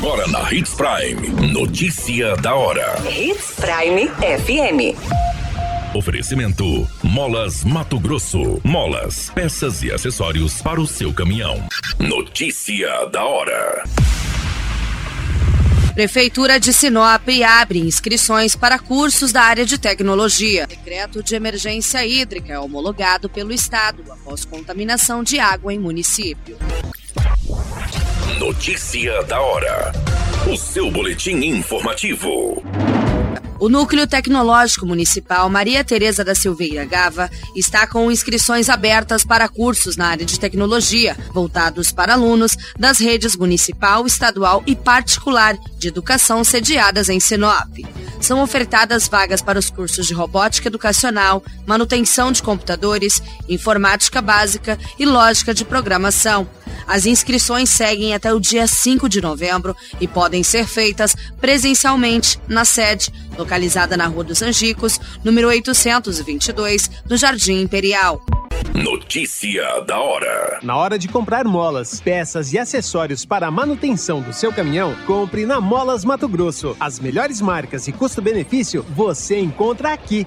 Agora na Hits Prime. Notícia da hora. Hits Prime FM. Oferecimento: Molas Mato Grosso. Molas, peças e acessórios para o seu caminhão. Notícia da hora. Prefeitura de Sinop abre inscrições para cursos da área de tecnologia. Decreto de emergência hídrica é homologado pelo Estado após contaminação de água em município. Notícia da hora. O seu boletim informativo. O Núcleo Tecnológico Municipal Maria Tereza da Silveira Gava está com inscrições abertas para cursos na área de tecnologia, voltados para alunos das redes municipal, estadual e particular de educação sediadas em Sinop. São ofertadas vagas para os cursos de robótica educacional, manutenção de computadores, informática básica e lógica de programação. As inscrições seguem até o dia 5 de novembro e podem ser feitas presencialmente na sede, localizada na Rua dos Angicos, número 822, no Jardim Imperial. Notícia da hora. Na hora de comprar molas, peças e acessórios para a manutenção do seu caminhão, compre na Molas Mato Grosso. As melhores marcas e custo-benefício você encontra aqui.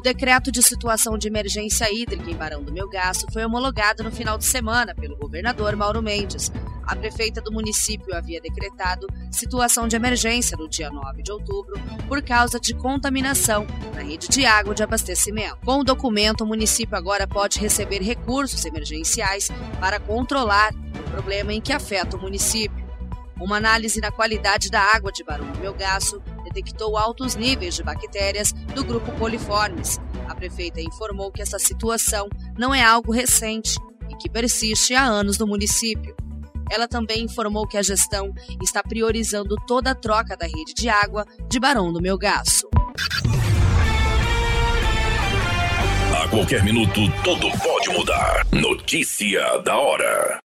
O decreto de situação de emergência hídrica em Barão do Melgaço foi homologado no final de semana pelo governador Mauro Mendes. A prefeita do município havia decretado situação de emergência no dia 9 de outubro por causa de contaminação na rede de água de abastecimento. Com o documento, o município agora pode receber recursos emergenciais para controlar o problema em que afeta o município. Uma análise na qualidade da água de Barão do Melgaço detectou altos níveis de bactérias do grupo coliformes. A prefeita informou que essa situação não é algo recente e que persiste há anos no município. Ela também informou que a gestão está priorizando toda a troca da rede de água de Barão do Melgaço. A qualquer minuto, tudo pode mudar. Notícia da hora.